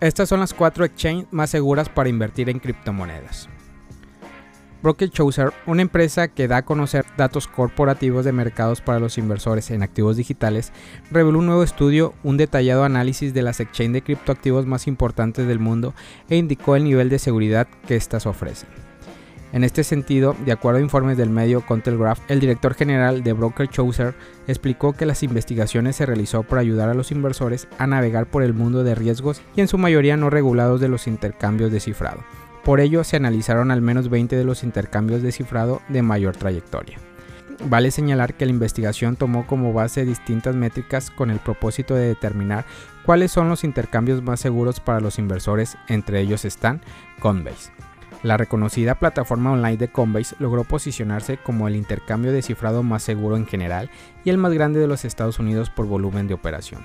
Estas son las cuatro exchanges más seguras para invertir en criptomonedas. Broker una empresa que da a conocer datos corporativos de mercados para los inversores en activos digitales, reveló un nuevo estudio, un detallado análisis de las exchanges de criptoactivos más importantes del mundo e indicó el nivel de seguridad que éstas ofrecen. En este sentido, de acuerdo a informes del medio Contelegraph, el director general de Broker Chooser explicó que las investigaciones se realizó para ayudar a los inversores a navegar por el mundo de riesgos y en su mayoría no regulados de los intercambios de cifrado. Por ello, se analizaron al menos 20 de los intercambios de cifrado de mayor trayectoria. Vale señalar que la investigación tomó como base distintas métricas con el propósito de determinar cuáles son los intercambios más seguros para los inversores, entre ellos están Coinbase. La reconocida plataforma online de Coinbase logró posicionarse como el intercambio de cifrado más seguro en general y el más grande de los Estados Unidos por volumen de operación.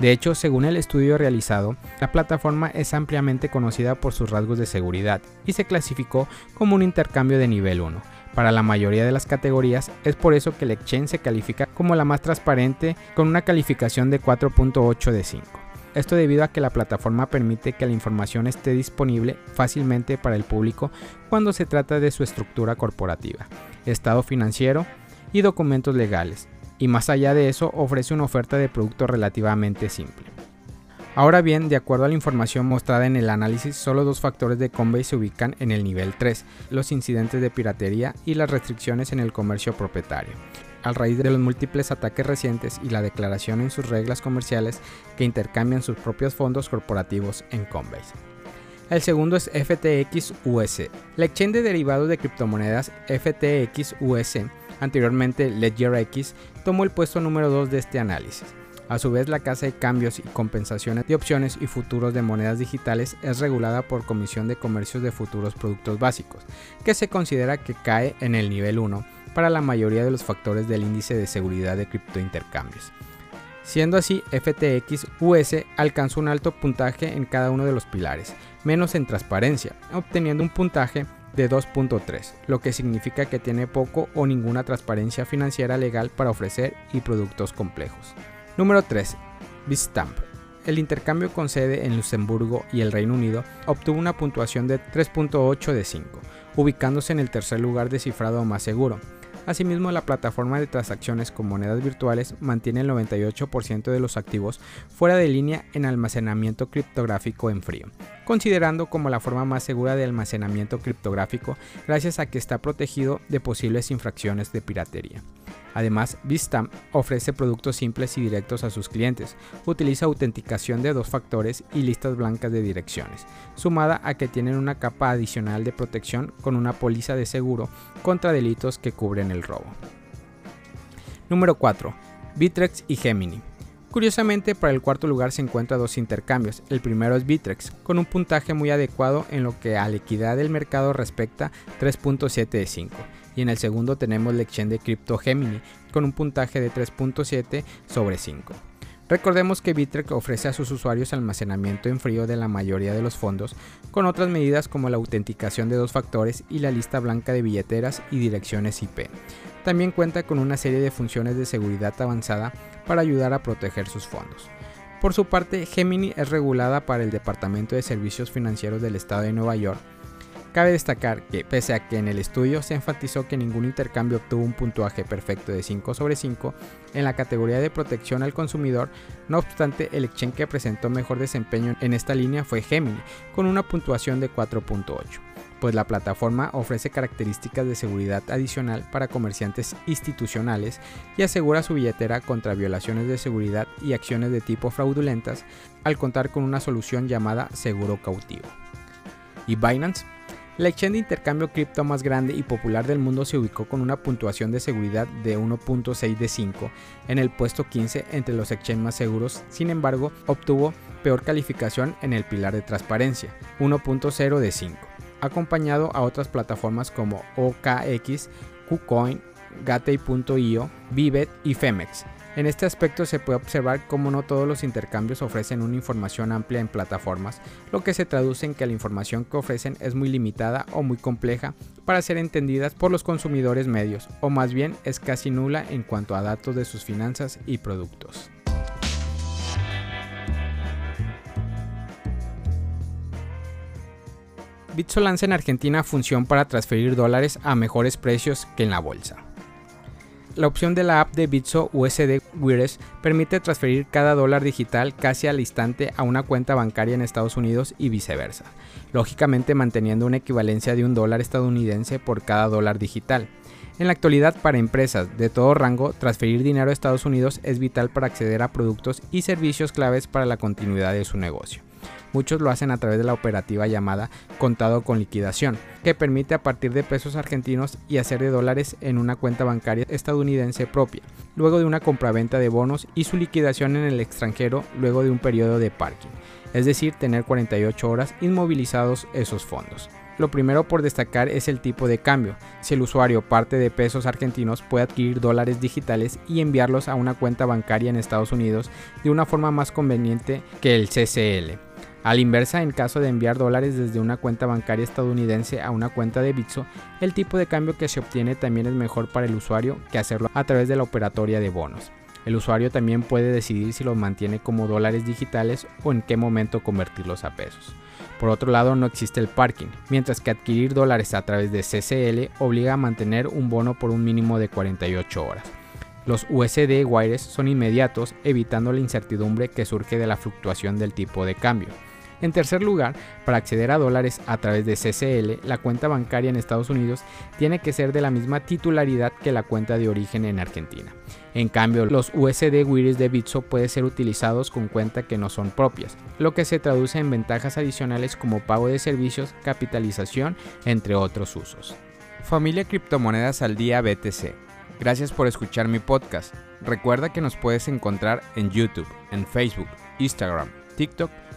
De hecho, según el estudio realizado, la plataforma es ampliamente conocida por sus rasgos de seguridad y se clasificó como un intercambio de nivel 1. Para la mayoría de las categorías es por eso que el se califica como la más transparente con una calificación de 4.8 de 5. Esto debido a que la plataforma permite que la información esté disponible fácilmente para el público cuando se trata de su estructura corporativa, estado financiero y documentos legales, y más allá de eso ofrece una oferta de producto relativamente simple. Ahora bien, de acuerdo a la información mostrada en el análisis, solo dos factores de Coinbase se ubican en el nivel 3, los incidentes de piratería y las restricciones en el comercio propietario a raíz de los múltiples ataques recientes y la declaración en sus reglas comerciales que intercambian sus propios fondos corporativos en Coinbase. El segundo es FTX US. La exchange de derivados de criptomonedas FTX US, anteriormente LedgerX, tomó el puesto número 2 de este análisis. A su vez, la casa de cambios y compensaciones de opciones y futuros de monedas digitales es regulada por Comisión de Comercios de Futuros Productos Básicos, que se considera que cae en el nivel 1 para la mayoría de los factores del índice de seguridad de criptointercambios. Siendo así, FTX US alcanzó un alto puntaje en cada uno de los pilares, menos en transparencia, obteniendo un puntaje de 2.3, lo que significa que tiene poco o ninguna transparencia financiera legal para ofrecer y productos complejos. Número 3. Bitstamp. El intercambio con sede en Luxemburgo y el Reino Unido obtuvo una puntuación de 3.8 de 5, ubicándose en el tercer lugar de cifrado más seguro, Asimismo, la plataforma de transacciones con monedas virtuales mantiene el 98% de los activos fuera de línea en almacenamiento criptográfico en frío, considerando como la forma más segura de almacenamiento criptográfico gracias a que está protegido de posibles infracciones de piratería. Además, Bitstamp ofrece productos simples y directos a sus clientes, utiliza autenticación de dos factores y listas blancas de direcciones, sumada a que tienen una capa adicional de protección con una póliza de seguro contra delitos que cubren el robo. Número 4. Bitrex y Gemini. Curiosamente, para el cuarto lugar se encuentran dos intercambios. El primero es Bitrex, con un puntaje muy adecuado en lo que a la equidad del mercado respecta 3.7 de 5 y en el segundo tenemos la exchange de Crypto Gemini con un puntaje de 3.7 sobre 5. Recordemos que Bitrex ofrece a sus usuarios almacenamiento en frío de la mayoría de los fondos, con otras medidas como la autenticación de dos factores y la lista blanca de billeteras y direcciones IP. También cuenta con una serie de funciones de seguridad avanzada para ayudar a proteger sus fondos. Por su parte, Gemini es regulada para el Departamento de Servicios Financieros del Estado de Nueva York Cabe destacar que, pese a que en el estudio se enfatizó que ningún intercambio obtuvo un puntuaje perfecto de 5 sobre 5, en la categoría de protección al consumidor, no obstante, el exchange que presentó mejor desempeño en esta línea fue Gemini, con una puntuación de 4.8 pues la plataforma ofrece características de seguridad adicional para comerciantes institucionales y asegura su billetera contra violaciones de seguridad y acciones de tipo fraudulentas al contar con una solución llamada seguro cautivo. Y Binance la exchange de intercambio cripto más grande y popular del mundo se ubicó con una puntuación de seguridad de 1.6 de 5 en el puesto 15 entre los exchanges más seguros, sin embargo obtuvo peor calificación en el pilar de transparencia, 1.0 de 5, acompañado a otras plataformas como OKX, KuCoin, Gatei.io, Vivet y Femex, en este aspecto se puede observar cómo no todos los intercambios ofrecen una información amplia en plataformas, lo que se traduce en que la información que ofrecen es muy limitada o muy compleja para ser entendidas por los consumidores medios, o más bien es casi nula en cuanto a datos de sus finanzas y productos. Bitso lanza en Argentina función para transferir dólares a mejores precios que en la bolsa. La opción de la app de Bitso USD Wires permite transferir cada dólar digital casi al instante a una cuenta bancaria en Estados Unidos y viceversa, lógicamente manteniendo una equivalencia de un dólar estadounidense por cada dólar digital. En la actualidad, para empresas de todo rango, transferir dinero a Estados Unidos es vital para acceder a productos y servicios claves para la continuidad de su negocio. Muchos lo hacen a través de la operativa llamada contado con liquidación, que permite a partir de pesos argentinos y hacer de dólares en una cuenta bancaria estadounidense propia, luego de una compraventa de bonos y su liquidación en el extranjero luego de un periodo de parking, es decir, tener 48 horas inmovilizados esos fondos. Lo primero por destacar es el tipo de cambio. Si el usuario parte de pesos argentinos puede adquirir dólares digitales y enviarlos a una cuenta bancaria en Estados Unidos de una forma más conveniente que el CCL. Al inversa, en caso de enviar dólares desde una cuenta bancaria estadounidense a una cuenta de Bitso, el tipo de cambio que se obtiene también es mejor para el usuario que hacerlo a través de la operatoria de bonos. El usuario también puede decidir si los mantiene como dólares digitales o en qué momento convertirlos a pesos. Por otro lado, no existe el parking, mientras que adquirir dólares a través de CCL obliga a mantener un bono por un mínimo de 48 horas. Los USD Wires son inmediatos, evitando la incertidumbre que surge de la fluctuación del tipo de cambio. En tercer lugar, para acceder a dólares a través de CCL, la cuenta bancaria en Estados Unidos tiene que ser de la misma titularidad que la cuenta de origen en Argentina. En cambio, los USD Wires de Bitso pueden ser utilizados con cuenta que no son propias, lo que se traduce en ventajas adicionales como pago de servicios, capitalización, entre otros usos. Familia Criptomonedas al Día BTC. Gracias por escuchar mi podcast. Recuerda que nos puedes encontrar en YouTube, en Facebook, Instagram, TikTok